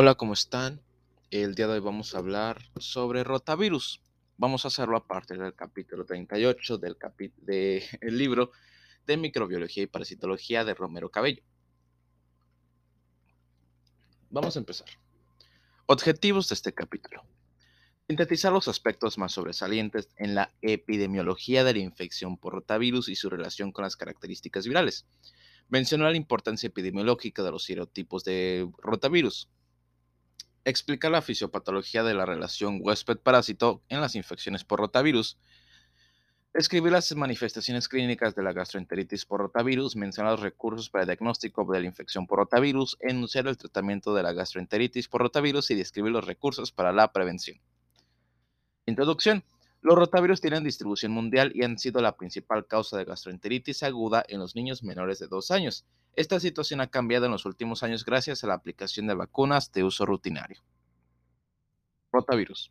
Hola, ¿cómo están? El día de hoy vamos a hablar sobre rotavirus. Vamos a hacerlo a partir del capítulo 38 del del libro de microbiología y parasitología de Romero Cabello. Vamos a empezar. Objetivos de este capítulo. Sintetizar los aspectos más sobresalientes en la epidemiología de la infección por rotavirus y su relación con las características virales. Mencionar la importancia epidemiológica de los serotipos de rotavirus explicar la fisiopatología de la relación huésped-parásito en las infecciones por rotavirus, escribir las manifestaciones clínicas de la gastroenteritis por rotavirus, mencionar los recursos para el diagnóstico de la infección por rotavirus, enunciar el tratamiento de la gastroenteritis por rotavirus y describir los recursos para la prevención. Introducción. Los rotavirus tienen distribución mundial y han sido la principal causa de gastroenteritis aguda en los niños menores de 2 años. Esta situación ha cambiado en los últimos años gracias a la aplicación de vacunas de uso rutinario. Rotavirus.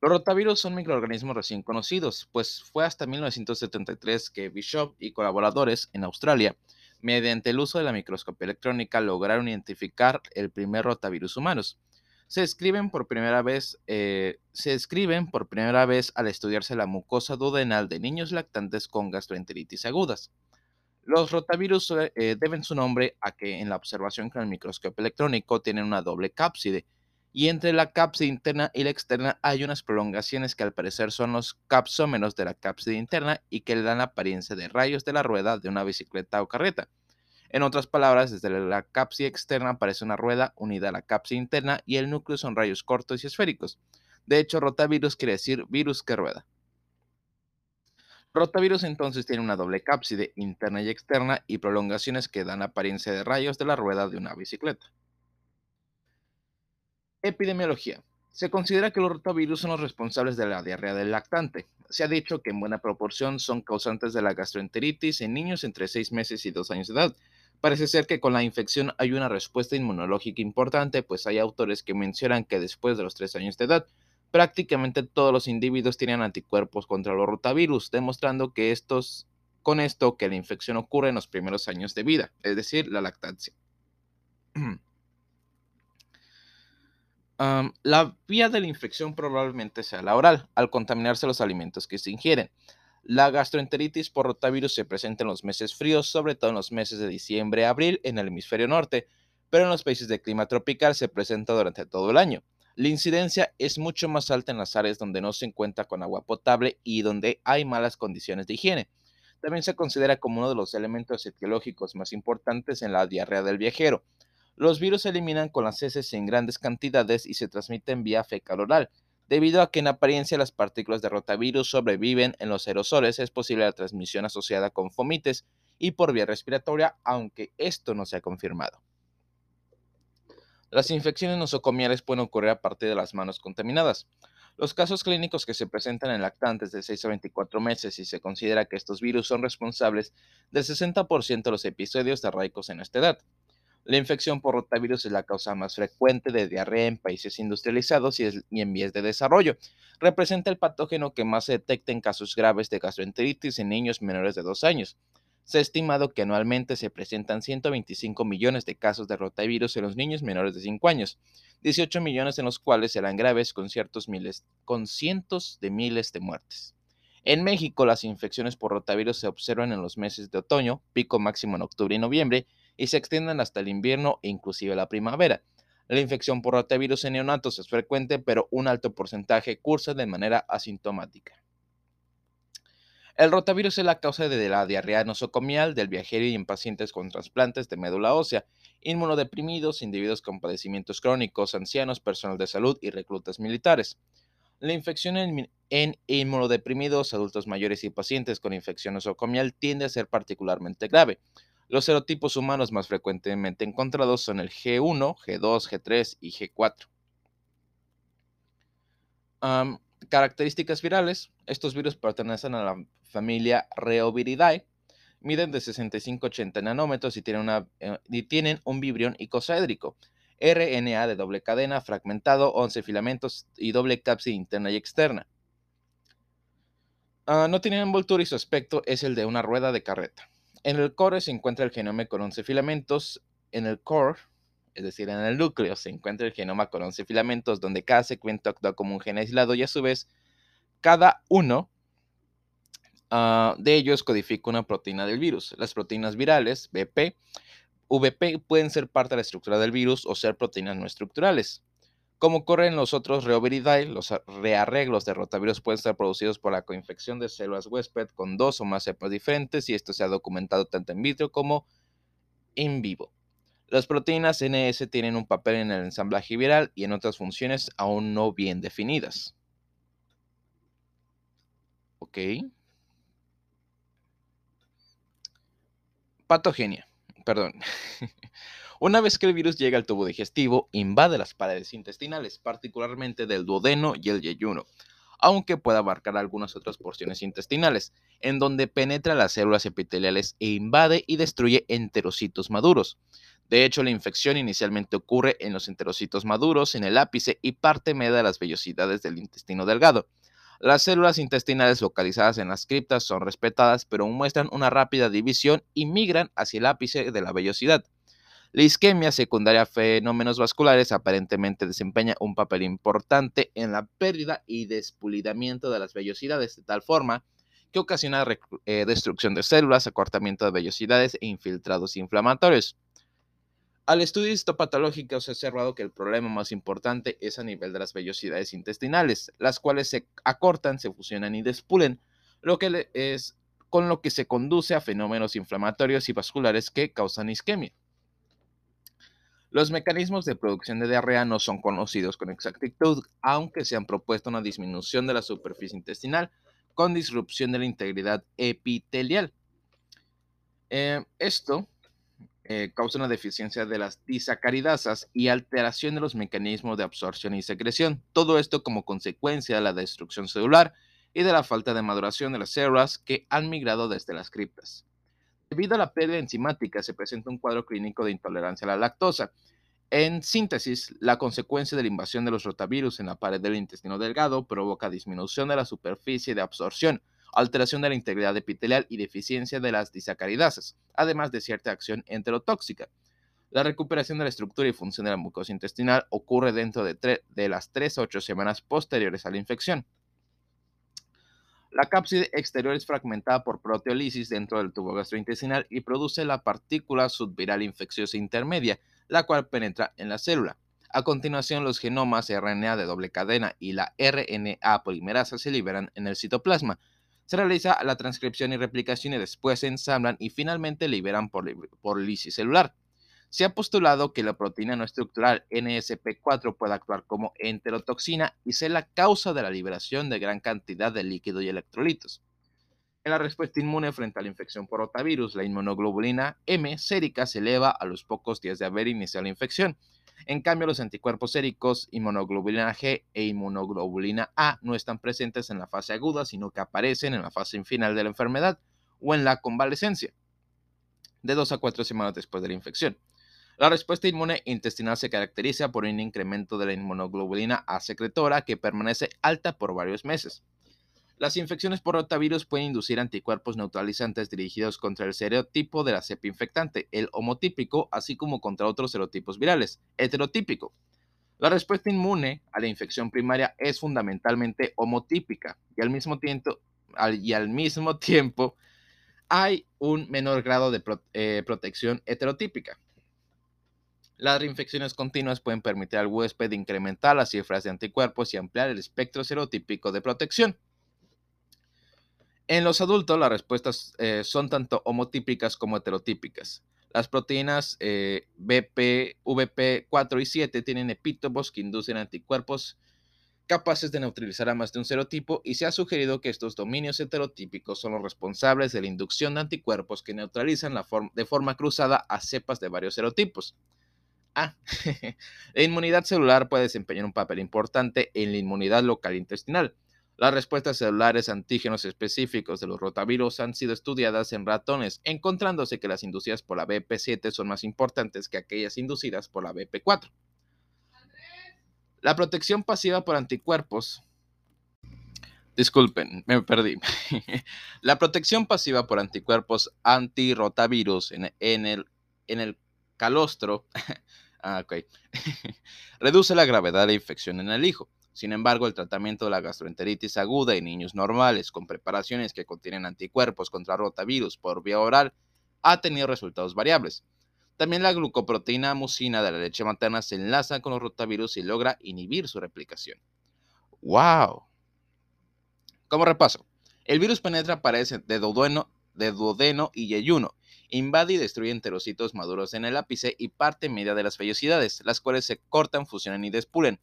Los rotavirus son microorganismos recién conocidos, pues fue hasta 1973 que Bishop y colaboradores en Australia, mediante el uso de la microscopía electrónica, lograron identificar el primer rotavirus humanos. Se escriben por primera vez, eh, se por primera vez al estudiarse la mucosa duodenal de niños lactantes con gastroenteritis agudas. Los rotavirus eh, deben su nombre a que en la observación con el microscopio electrónico tienen una doble cápside, y entre la cápside interna y la externa hay unas prolongaciones que al parecer son los capsómenos de la cápside interna y que le dan la apariencia de rayos de la rueda de una bicicleta o carreta. En otras palabras, desde la cápside externa aparece una rueda unida a la cápside interna y el núcleo son rayos cortos y esféricos. De hecho, rotavirus quiere decir virus que rueda. Rotavirus entonces tiene una doble cápside interna y externa y prolongaciones que dan apariencia de rayos de la rueda de una bicicleta. Epidemiología. Se considera que los rotavirus son los responsables de la diarrea del lactante. Se ha dicho que en buena proporción son causantes de la gastroenteritis en niños entre 6 meses y 2 años de edad. Parece ser que con la infección hay una respuesta inmunológica importante, pues hay autores que mencionan que después de los 3 años de edad, prácticamente todos los individuos tienen anticuerpos contra los rotavirus, demostrando que estos, con esto que la infección ocurre en los primeros años de vida, es decir, la lactancia. la vía de la infección probablemente sea la oral, al contaminarse los alimentos que se ingieren. La gastroenteritis por rotavirus se presenta en los meses fríos, sobre todo en los meses de diciembre a abril en el hemisferio norte, pero en los países de clima tropical se presenta durante todo el año. La incidencia es mucho más alta en las áreas donde no se encuentra con agua potable y donde hay malas condiciones de higiene. También se considera como uno de los elementos etiológicos más importantes en la diarrea del viajero. Los virus se eliminan con las heces en grandes cantidades y se transmiten vía fecal oral. Debido a que en apariencia las partículas de rotavirus sobreviven en los aerosoles, es posible la transmisión asociada con fomites y por vía respiratoria, aunque esto no se ha confirmado. Las infecciones nosocomiales pueden ocurrir a partir de las manos contaminadas. Los casos clínicos que se presentan en lactantes de 6 a 24 meses y se considera que estos virus son responsables del 60% de los episodios diarreicos en esta edad. La infección por rotavirus es la causa más frecuente de diarrea en países industrializados y, en vías de desarrollo. Representa el patógeno que más se detecta en casos graves de gastroenteritis en niños menores de 2 años. Se ha estimado que anualmente se presentan 125 millones de casos de rotavirus en los niños menores de 5 años, 18 millones en los cuales serán graves con, ciertos miles, con cientos de miles de muertes. En México, las infecciones por rotavirus se observan en los meses de otoño, pico máximo en octubre y noviembre, y se extienden hasta el invierno e inclusive la primavera. La infección por rotavirus en neonatos es frecuente, pero un alto porcentaje cursa de manera asintomática. El rotavirus es la causa de la diarrea nosocomial del viajero y en pacientes con trasplantes de médula ósea, inmunodeprimidos, individuos con padecimientos crónicos, ancianos, personal de salud y reclutas militares. La infección en, inmunodeprimidos, adultos mayores y pacientes con infección nosocomial tiende a ser particularmente grave. Los serotipos humanos más frecuentemente encontrados son el G1, G2, G3 y G4. características virales. Estos virus pertenecen a la familia Reoviridae, miden de 65-80 nanómetros y tienen, una, eh, y tienen un vibrión icosaédrico. RNA de doble cadena, fragmentado, 11 filamentos y doble cápside interna y externa. Ah, no tienen envoltura y su aspecto es el de una rueda de carreta. En el core se encuentra el genoma con 11 filamentos. En el core es decir, en el núcleo, se encuentra el genoma con 11 filamentos, donde cada segmento actúa como un gen aislado y a su vez, cada uno ah, de ellos codifica una proteína del virus. Las proteínas virales, BP, VP, pueden ser parte de la estructura del virus o ser proteínas no estructurales. Como ocurre en los otros Reoviridae, los rearreglos de rotavirus pueden ser producidos por la coinfección de células huésped con dos o más cepas diferentes y esto se ha documentado tanto en vitro como en vivo. Las proteínas NS tienen un papel en el ensamblaje viral y en otras funciones aún no bien definidas. Ok. Patogenia. Perdón. Una vez que el virus llega al tubo digestivo, invade las paredes intestinales, particularmente del duodeno y el yeyuno, aunque pueda abarcar algunas otras porciones intestinales, en donde penetra las células epiteliales e invade y destruye enterocitos maduros. De hecho, la infección inicialmente ocurre en los enterocitos maduros, en el ápice y parte media de las vellosidades del intestino delgado. Las células intestinales localizadas en las criptas son respetadas, pero muestran una rápida división y migran hacia el ápice de la vellosidad. La isquemia secundaria a fenómenos vasculares aparentemente desempeña un papel importante en la pérdida y despulidamiento de las vellosidades, de tal forma que ocasiona eh, destrucción de células, acortamiento de vellosidades e infiltrados inflamatorios. Al estudio histopatológico se ha observado que el problema más importante es a nivel de las vellosidades intestinales, las cuales se acortan, se fusionan y despulen, lo que es con lo que se conduce a fenómenos inflamatorios y vasculares que causan isquemia. Los mecanismos de producción de diarrea no son conocidos con exactitud, aunque se han propuesto una disminución de la superficie intestinal con disrupción de la integridad epitelial. Eh, esto eh, causa una deficiencia de las disacaridasas y alteración de los mecanismos de absorción y secreción. Todo esto como consecuencia de la destrucción celular y de la falta de maduración de las células que han migrado desde las criptas. Debido a la pérdida enzimática se presenta un cuadro clínico de intolerancia a la lactosa. En síntesis, la consecuencia de la invasión de los rotavirus en la pared del intestino delgado provoca disminución de la superficie de absorción, alteración de la integridad epitelial y deficiencia de las disacaridasas, además de cierta acción enterotóxica. La recuperación de la estructura y función de la mucosa intestinal ocurre dentro de, las 3 a 8 semanas posteriores a la infección. La cápside exterior es fragmentada por proteólisis dentro del tubo gastrointestinal y produce la partícula subviral infecciosa intermedia, la cual penetra en la célula. A continuación, los genomas RNA de doble cadena y la RNA polimerasa se liberan en el citoplasma. Se realiza la transcripción y replicación y después se ensamblan y finalmente liberan por, por lisis celular. Se ha postulado que la proteína no estructural NSP4 puede actuar como enterotoxina y ser la causa de la liberación de gran cantidad de líquido y electrolitos. En la respuesta inmune frente a la infección por rotavirus, la inmunoglobulina M sérica se eleva a los pocos días de haber iniciado la infección. En cambio, los anticuerpos séricos, inmunoglobulina G e inmunoglobulina A, no están presentes en la fase aguda, sino que aparecen en la fase final de la enfermedad o en la convalecencia, de dos a cuatro semanas después de la infección. La respuesta inmune intestinal se caracteriza por un incremento de la inmunoglobulina A secretora que permanece alta por varios meses. Las infecciones por rotavirus pueden inducir anticuerpos neutralizantes dirigidos contra el serotipo de la cepa infectante, el homotípico, así como contra otros serotipos virales, heterotípico. La respuesta inmune a la infección primaria es fundamentalmente homotípica y al mismo tiempo, y al mismo tiempo hay un menor grado de eh, protección heterotípica. Las reinfecciones continuas pueden permitir al huésped incrementar las cifras de anticuerpos y ampliar el espectro serotípico de protección. En los adultos, las respuestas eh, son tanto homotípicas como heterotípicas. Las proteínas eh, BP, VP4 y 7 tienen epítopos que inducen anticuerpos capaces de neutralizar a más de un serotipo y se ha sugerido que estos dominios heterotípicos son los responsables de la inducción de anticuerpos que neutralizan de forma cruzada a cepas de varios serotipos. Ah, la inmunidad celular puede desempeñar un papel importante en la inmunidad local intestinal. Las respuestas celulares antígenos específicos de los rotavirus han sido estudiadas en ratones, encontrándose que las inducidas por la BP7 son más importantes que aquellas inducidas por la BP4. La protección pasiva por anticuerpos. Disculpen, me perdí. la protección pasiva por anticuerpos antirrotavirus en, en, el, en el calostro Ah, ok. Reduce la gravedad de la infección en el hijo. Sin embargo, el tratamiento de la gastroenteritis aguda en niños normales con preparaciones que contienen anticuerpos contra rotavirus por vía oral ha tenido resultados variables. También la glucoproteína mucina de la leche materna se enlaza con los rotavirus y logra inhibir su replicación. ¡Wow! Como repaso, el virus penetra paredes de duodeno, de duodeno y yeyuno, invade y destruye enterocitos maduros en el ápice y parte media de las vellosidades, las cuales se cortan, fusionan y despulen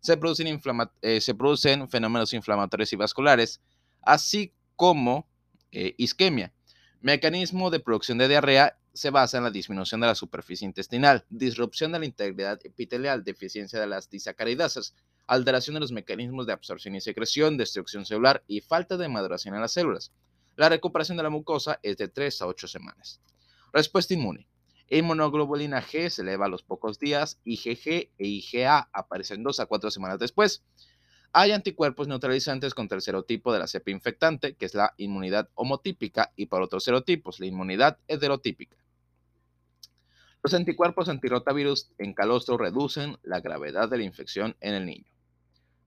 se producen, eh, se producen fenómenos inflamatorios y vasculares, así como eh, isquemia. Mecanismo de producción de diarrea se basa en la disminución de la superficie intestinal, disrupción de la integridad epitelial, deficiencia de las disacaridasas, alteración de los mecanismos de absorción y secreción, destrucción celular y falta de maduración en las células. La recuperación de la mucosa es de 3 a 8 semanas. Respuesta inmune. Inmunoglobulina G se eleva a los pocos días, IgG e IgA aparecen dos a cuatro semanas después. Hay anticuerpos neutralizantes contra el serotipo de la cepa infectante, que es la inmunidad homotípica, y para otros serotipos, la inmunidad heterotípica. Los anticuerpos antirotavirus en calostro reducen la gravedad de la infección en el niño.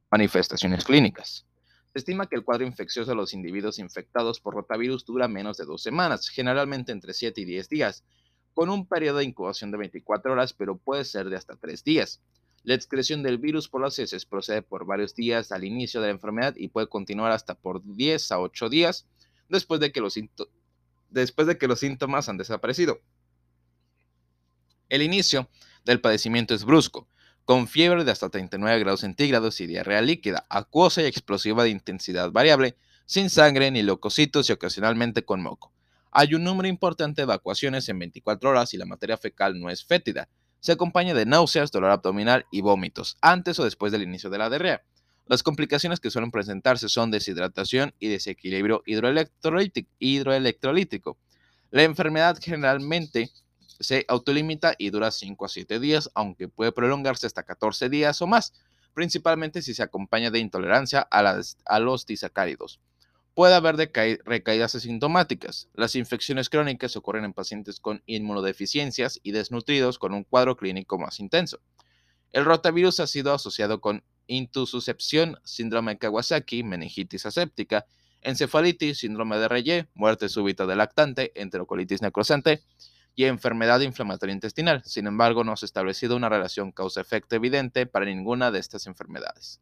Manifestaciones clínicas. Se estima que el cuadro infeccioso de los individuos infectados por rotavirus dura menos de dos semanas, generalmente entre 7 y 10 días, con un periodo de incubación de 24 horas, pero puede ser de hasta 3 días. La excreción del virus por las heces procede por varios días al inicio de la enfermedad y puede continuar hasta por 10 a 8 días después de que los, después de que los síntomas han desaparecido. El inicio del padecimiento es brusco, con fiebre de hasta 39 grados centígrados y diarrea líquida, acuosa y explosiva de intensidad variable, sin sangre ni leucocitos y ocasionalmente con moco. Hay un número importante de evacuaciones en 24 horas y la materia fecal no es fétida. Se acompaña de náuseas, dolor abdominal y vómitos, antes o después del inicio de la diarrea. Las complicaciones que suelen presentarse son deshidratación y desequilibrio hidroelectrolítico. La enfermedad generalmente se autolimita y dura 5 a 7 días, aunque puede prolongarse hasta 14 días o más, principalmente si se acompaña de intolerancia a, los disacáridos. Puede haber recaídas asintomáticas. Las infecciones crónicas ocurren en pacientes con inmunodeficiencias y desnutridos con un cuadro clínico más intenso. El rotavirus ha sido asociado con intususcepción, síndrome de Kawasaki, meningitis aséptica, encefalitis, síndrome de Reye, muerte súbita del lactante, enterocolitis necrosante y enfermedad inflamatoria intestinal. Sin embargo, no se ha establecido una relación causa-efecto evidente para ninguna de estas enfermedades.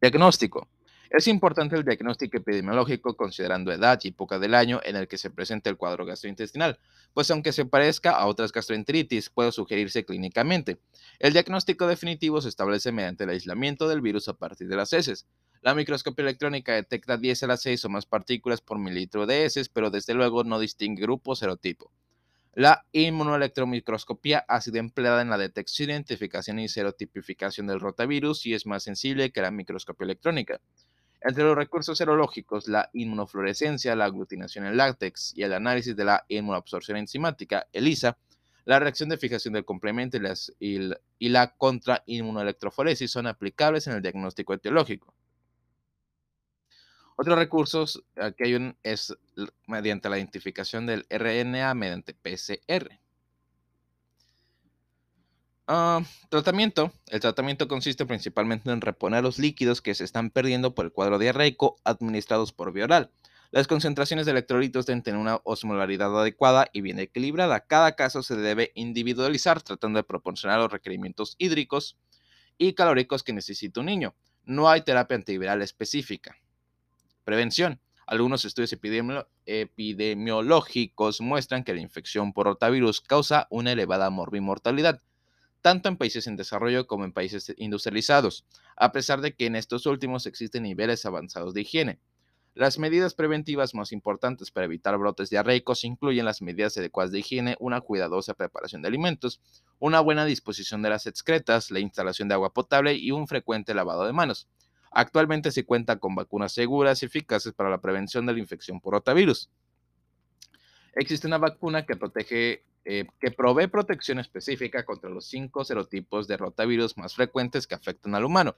Diagnóstico. Es importante el diagnóstico epidemiológico considerando edad y época del año en el que se presenta el cuadro gastrointestinal, pues aunque se parezca a otras gastroenteritis, puede sugerirse clínicamente. El diagnóstico definitivo se establece mediante el aislamiento del virus a partir de las heces. La microscopia electrónica detecta 10 a las 6 o más partículas por mililitro de heces, pero desde luego no distingue grupo o serotipo. La inmunoelectromicroscopía ha sido empleada en la detección, identificación y serotipificación del rotavirus y es más sensible que la microscopia electrónica. Entre los recursos serológicos, la inmunofluorescencia, la aglutinación en látex y el análisis de la inmunoabsorción enzimática, ELISA, la reacción de fijación del complemento y, las, y, la contrainmunoelectroforesis son aplicables en el diagnóstico etiológico. Otros recursos que hay es mediante la identificación del RNA mediante PCR. Ah, tratamiento. El tratamiento consiste principalmente en reponer los líquidos que se están perdiendo por el cuadro diarreico administrados por vía. Las concentraciones de electrolitos deben tener una osmolaridad adecuada y bien equilibrada. Cada caso se debe individualizar tratando de proporcionar los requerimientos hídricos y calóricos que necesita un niño. No hay terapia antiviral específica. Prevención. Algunos estudios epidemiológicos muestran que la infección por rotavirus causa una elevada morbimortalidad tanto en países en desarrollo como en países industrializados, a pesar de que en estos últimos existen niveles avanzados de higiene. Las medidas preventivas más importantes para evitar brotes diarreicos incluyen las medidas adecuadas de higiene, una cuidadosa preparación de alimentos, una buena disposición de las excretas, la instalación de agua potable y un frecuente lavado de manos. Actualmente se cuenta con vacunas seguras y eficaces para la prevención de la infección por rotavirus. Existe una vacuna que protege eh, que provee protección específica contra los cinco serotipos de rotavirus más frecuentes que afectan al humano.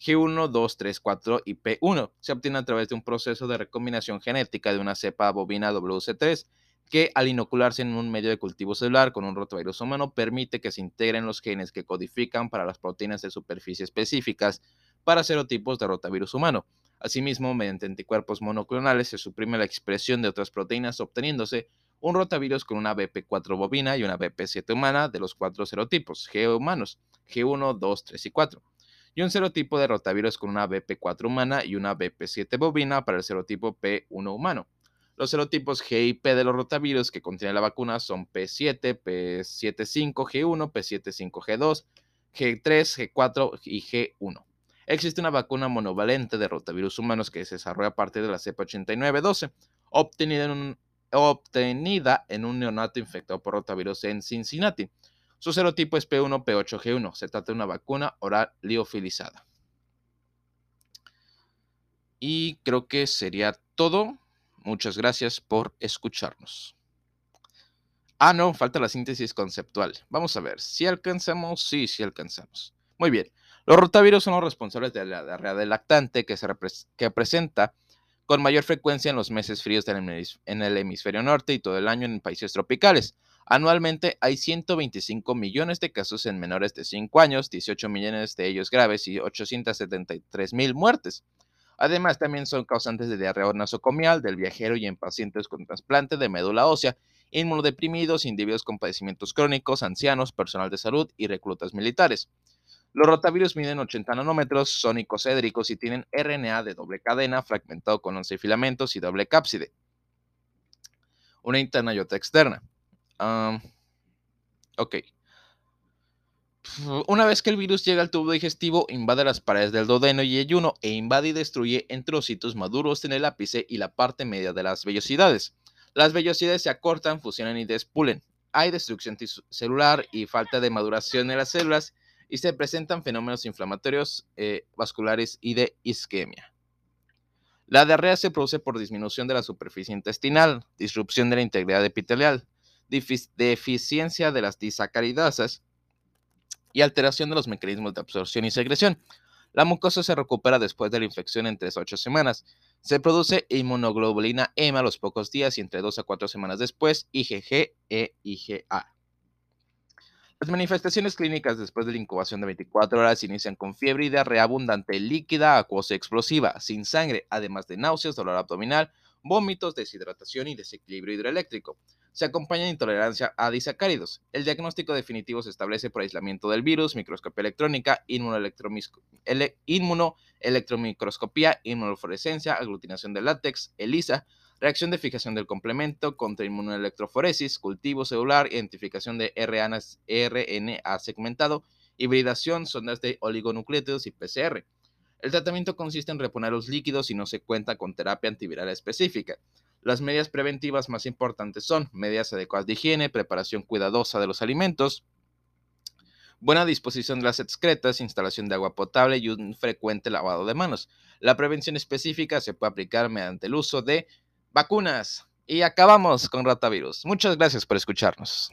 G1, 2, 3, 4 y P1 se obtiene a través de un proceso de recombinación genética de una cepa bovina WC3 que al inocularse en un medio de cultivo celular con un rotavirus humano permite que se integren los genes que codifican para las proteínas de superficie específicas para serotipos de rotavirus humano. Asimismo, mediante anticuerpos monoclonales se suprime la expresión de otras proteínas obteniéndose un rotavirus con una BP4 bovina y una BP7 humana de los cuatro serotipos G humanos, G1, 2, 3 y 4, y un serotipo de rotavirus con una BP4 humana y una BP7 bovina para el serotipo P1 humano. Los serotipos G y P de los rotavirus que contiene la vacuna son P7, P75, G1, P75, G2, G3, G4 y G1. Existe una vacuna monovalente de rotavirus humanos que se desarrolla a partir de la cepa 8912, obtenida en un, obtenida en un neonato infectado por rotavirus en Cincinnati. Su serotipo es P1P8G1. Se trata de una vacuna oral liofilizada. Y creo que sería todo. Muchas gracias por escucharnos. Ah, no, falta la síntesis conceptual. Vamos a ver, si alcanzamos, sí, sí alcanzamos. Muy bien, los rotavirus son los responsables de la diarrea del lactante que, se que presenta con mayor frecuencia en los meses fríos en el hemisferio norte y todo el año en países tropicales. Anualmente hay 125 millones de casos en menores de 5 años, 18 millones de ellos graves y 873 mil muertes. Además, también son causantes de diarrea nosocomial del viajero y en pacientes con trasplante de médula ósea, inmunodeprimidos, individuos con padecimientos crónicos, ancianos, personal de salud y reclutas militares. Los rotavirus miden 80 nanómetros, son icocédricos y tienen RNA de doble cadena, fragmentado con 11 filamentos y doble cápside. Una interna y otra externa. ok. Una vez que el virus llega al tubo digestivo, invade las paredes del duodeno y ayuno e invade y destruye en trocitos maduros en el ápice y la parte media de las vellosidades. Las vellosidades se acortan, fusionan y despulen. Hay destrucción celular y falta de maduración en las células y se presentan fenómenos inflamatorios eh, vasculares y de isquemia. La diarrea se produce por disminución de la superficie intestinal, disrupción de la integridad epitelial, deficiencia de las disacaridasas, y alteración de los mecanismos de absorción y secreción. La mucosa se recupera después de la infección en 3 a 8 semanas. Se produce inmunoglobulina M a los pocos días y entre 2 a 4 semanas después, IgG e IgA. Las manifestaciones clínicas después de la incubación de 24 horas inician con fiebre y diarrea abundante, líquida, acuosa y explosiva, sin sangre, además de náuseas, dolor abdominal, vómitos, deshidratación y desequilibrio hidroeléctrico se acompaña de intolerancia a disacáridos. El diagnóstico definitivo se establece por aislamiento del virus, microscopía electrónica, inmunoelectromicroscopía, inmunofluorescencia, aglutinación de látex, ELISA, reacción de fijación del complemento, contra inmunoelectroforesis, cultivo celular, identificación de RNA, segmentado, hibridación, sondas de oligonucleótidos y PCR. El tratamiento consiste en reponer los líquidos y no se cuenta con terapia antiviral específica. Las medidas preventivas más importantes son medidas adecuadas de higiene, preparación cuidadosa de los alimentos, buena disposición de las excretas, instalación de agua potable y un frecuente lavado de manos. La prevención específica se puede aplicar mediante el uso de vacunas. Y acabamos con rotavirus. Muchas gracias por escucharnos.